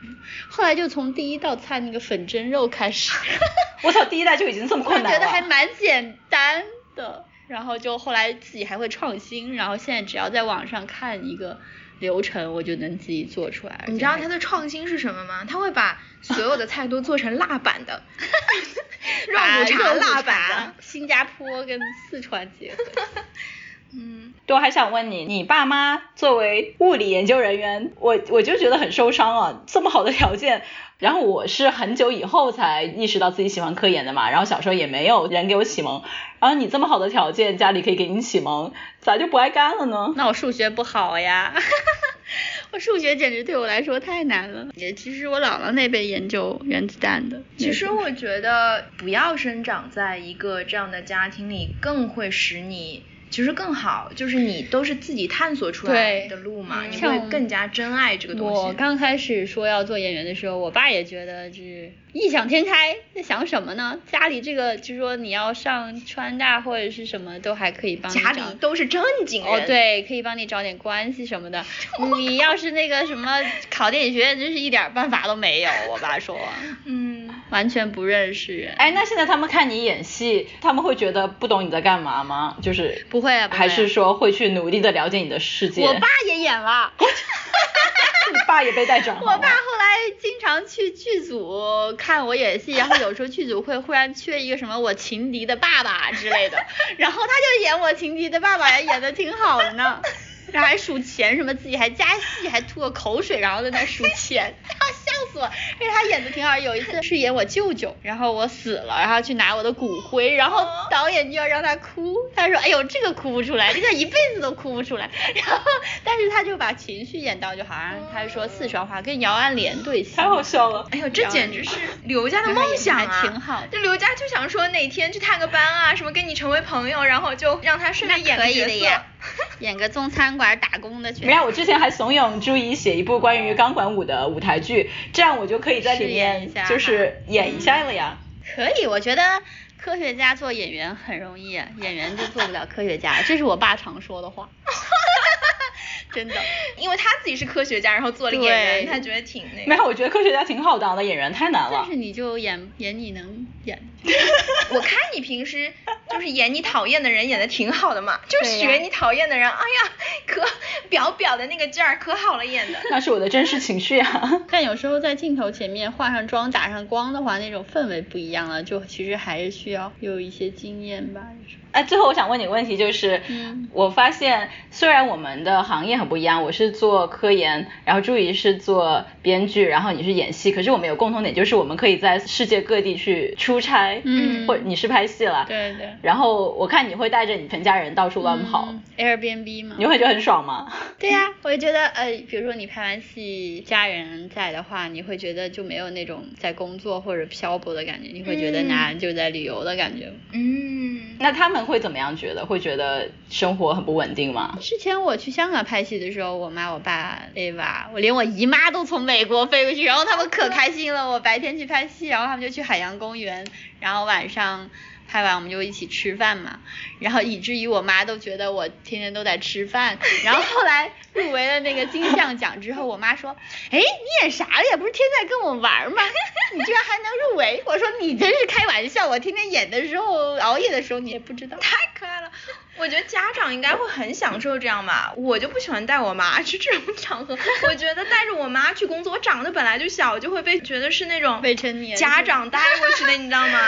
后来就从第一道菜那个粉蒸肉开始，
我操，第一代就已经这么
我
困难了。
觉得还蛮简单的。然后就后来自己还会创新，然后现在只要在网上看一个流程，我就能自己做出来。
你知道他
的
的创新是什么吗？他会把所有的菜都做成辣版的，肉骨茶辣版的。
新加坡跟四川结合。
我还想问你，你爸妈作为物理研究人员，我我就觉得很受伤啊，这么好的条件，然后我是很久以后才意识到自己喜欢科研的嘛，然后小时候也没有人给我启蒙，然后你这么好的条件，家里可以给你启蒙，咋就不爱干了呢？
那我数学不好呀，我数学简直对我来说太难了。也其实我姥姥那辈研究原子弹的，
其实我觉得不要生长在一个这样的家庭里，更会使你。其实更好，就是你都是自己探索出来的路嘛，你
像
会更加珍爱这个东西。
我刚开始说要做演员的时候，我爸也觉得就是异想天开，在想什么呢？家里这个就说你要上川大或者是什么都还可以帮你
家里都是正经人。
哦，对，可以帮你找点关系什么的。你要是那个什么考电影学院，真是一点办法都没有。我爸说，
嗯，
完全不认识人。
哎，那现在他们看你演戏，他们会觉得不懂你在干嘛吗？就是
不不会啊
还是说会去努力的了解你的世界？
我爸也演了。
你爸也被带转了。
我爸后来经常去剧组看我演戏，然后有时候剧组会忽然缺一个什么我情敌的爸爸之类的，然后他就演我情敌的爸爸，也演的挺好的呢。然后还数钱什么，自己还加戏，还吐个口水，然后在那数钱，笑死我！因为他演的挺好，有一次是演我舅舅，然后我死了，然后去拿我的骨灰，然后导演就要让他哭，他说：“哎呦，这个哭不出来，这个一辈子都哭不出来。”然后，但是他就把情绪演到，就好像他说四川话，跟姚安莲对戏，
太好笑了。
哎呦，这简直是刘家的梦想啊！
还挺好的
这刘家就想说哪天去探个班啊，什么跟你成为朋友，然后就让他顺便演个
可以
角色。
演个中餐馆打工的角
没有，我之前还怂恿朱怡写一部关于钢管舞的舞台剧，这样我就可以在里面
下
就是演一下了呀。
可以，我觉得科学家做演员很容易，演员就做不了科学家，这是我爸常说的话。真的，
因为他自己是科学家，然后做了演员，他觉得挺那个。
没有，我觉得科学家挺好当的，演员太难了
但是。你就演演你能演。
我看你平时就是演你讨厌的人，演的挺好的嘛，就学你讨厌的人，哎呀，可表表的那个劲儿可好了演的。
那是我的真实情绪啊。
但有时候在镜头前面化上妆、打上光的话，那种氛围不一样了，就其实还是需要有一些经验吧。有时候
哎，最后我想问你个问题，就是，
嗯
我发现虽然我们的行业很不一样，我是做科研，然后朱怡是做编剧，然后你是演戏，可是我们有共同点，就是我们可以在世界各地去出差，
嗯
或你是拍戏了，
对对。
然后我看你会带着你全家人到处乱跑，
嗯 Airbnb 吗。
你会觉得很爽吗？
对呀、我就觉得呃，比如说你拍完戏，家人在的话，你会觉得就没有那种在工作或者漂泊的感觉，你会觉得
嗯
那就在旅游的感觉。
嗯，
那他们会怎么样觉得？会觉得生活很不稳定吗？
之前我去香港拍戏的时候，我妈、我爸、Ava，我连我姨妈都从美国飞过去，然后他们可开心了。我白天去拍戏，然后他们就去海洋公园，然后晚上。拍完我们就一起吃饭嘛，然后以至于我妈都觉得我天天都在吃饭。然后后来入围了那个金像奖之后，我妈说：“哎，你演啥了呀？不是天天在跟我玩吗？你居然还能入围？”我说：“你真是开玩笑，我天天演的时候熬夜的时候你也不知道。”
太可爱了，我觉得家长应该会很享受这样吧。我就不喜欢带我妈去这种场合，我觉得带着我妈去工作，我长得本来就小，就会被觉得是那种
未成年
家长带过去的，你知道吗？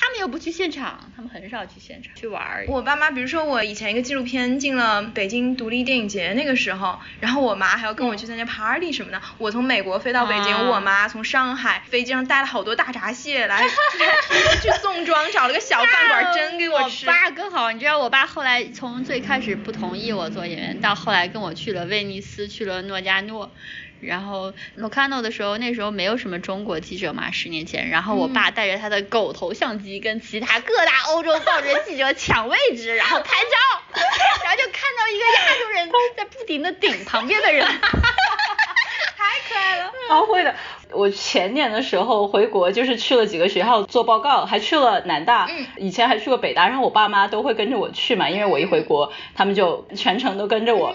他们又不去现场，他们很少去现场去玩儿。
我爸妈，比如说我以前一个纪录片进了北京独立电影节那个时候，然后我妈还要跟我去参加 party 什么的。我从美国飞到北京，我妈从上海飞机上带了好多大闸蟹来去宋庄找了个小饭馆蒸给
我
吃。
我爸更好，你知道我爸后来从最开始不同意我做演员，到后来跟我去了威尼斯，去了诺加诺。然后 Locarno 的时候，那时候没有什么中国记者嘛，十年前。然后我爸带着他的狗头相机，跟其他各大欧洲报纸记者抢位置，然后拍照，然后就看到一个亚洲人在不停的顶旁边的人，
太可爱了。
啊，会的。我前年的时候回国，就是去了几个学校做报告，还去了南大，以前还去过北大，然后我爸妈都会跟着我去嘛，因为我一回国，他们就全程都跟着我。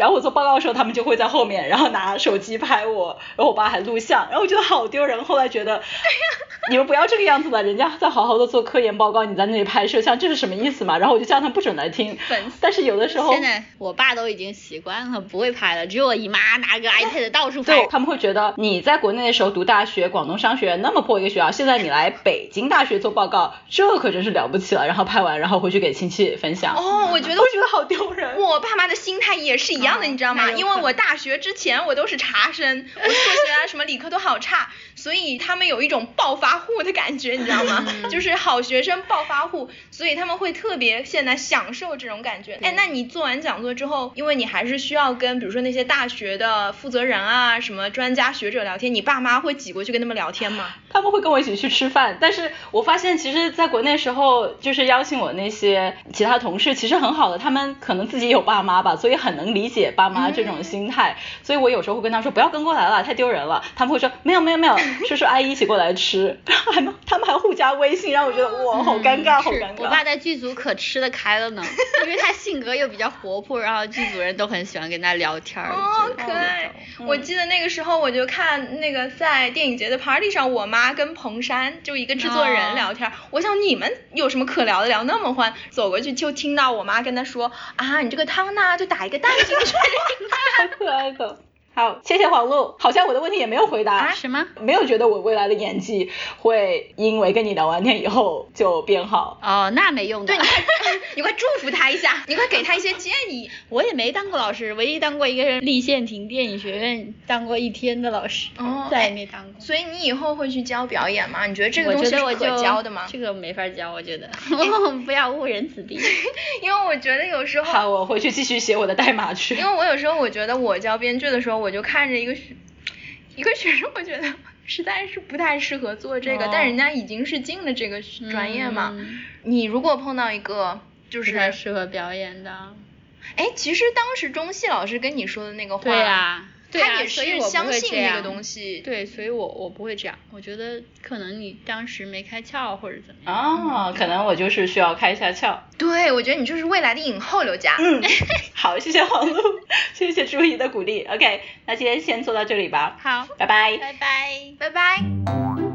然后我做报告的时候，他们就会在后面，然后拿手机拍我，然后我爸还录像，然后我觉得好丢人。后来觉得，你们不要这个样子了，人家在好好的做科研报告，你在那里拍摄像，这是什么意思嘛？然后我就叫他不准来听。但是有的时候，
现在我爸都已经习惯了，不会拍了，只有我姨妈拿个 iPad 到处
拍。对，他们会觉得你在国内的时候读大学，广东商学院那么破一个学校，现在你来北京大学做报告，这可真是了不起了。然后拍完，然后回去给亲戚分享。
哦，我觉得
我觉得好丢人。
我爸妈的心态也是一样的，你知道吗？因为因为我大学之前我都是差生，我数学啊什么理科都好差，所以他们有一种暴发户的感觉，你知道吗？就是好学生暴发户，所以他们会特别现在享受这种感觉。哎，那你做完讲座之后，因为你还是需要跟比如说那些大学的负责人啊、什么专家学者聊天，你爸妈会挤过去跟他们聊天吗？
他们会跟我一起去吃饭，但是我发现其实在国内时候，就是邀请我那些其他同事，其实很好的，他们可能自己有爸妈吧，所以很能理解爸妈这种。心态，所以我有时候会跟他说不要跟过来了，太丢人了。他们会说没有没有没有，叔叔阿姨一起过来吃，还他们还互加微信，让我觉得哇好尴尬好尴尬。
我爸在剧组可吃得开了呢，因为他性格又比较活泼，然后剧组人都很喜欢跟他聊天。
哦，可爱。我记得那个时候我就看那个在电影节的 party 上，我妈跟彭山就一个制作人聊天。我想你们有什么可聊的，聊那么欢。走过去就听到我妈跟他说啊，你这个汤呢就打一个蛋进去。
好可爱的，好，谢谢黄璐，好像我的问题也没有回答，啊
什么？
没有觉得我未来的演技会因为跟你聊完天以后就变好？
哦，那没用
的，对，你快，你快祝福他一下，你快给他一些建议。
我也没当过老师，唯一当过一个人立宪亭电影学院当过一天的老师，哦，再也没当过。
所以你以后会去教表演吗？你觉得这个东西是可教的吗？
这个没法教，我觉得，不要误人子弟。
因为我觉得有时候，
好，我回去继续写我的代码去。
因为我有时候我觉得我教编剧的时候，我就看着一个学一个学生，我觉得实在是不太适合做这个，但人家已经是进了这个专业嘛。你如果碰到一个就是
太适合表演的，
哎，其实当时中戏老师跟你说的那个话，
对呀。
他也是相信
那
个东西，
对，所以我我不会这样。我觉得可能你当时没开窍或者怎么样。
哦，可能我就是需要开一下窍。
对，我觉得你就是未来的影后刘佳。
嗯，好，谢谢黄璐，谢谢朱怡的鼓励。OK，那今天先做到这里吧。
好，
拜拜。
拜拜，
拜拜。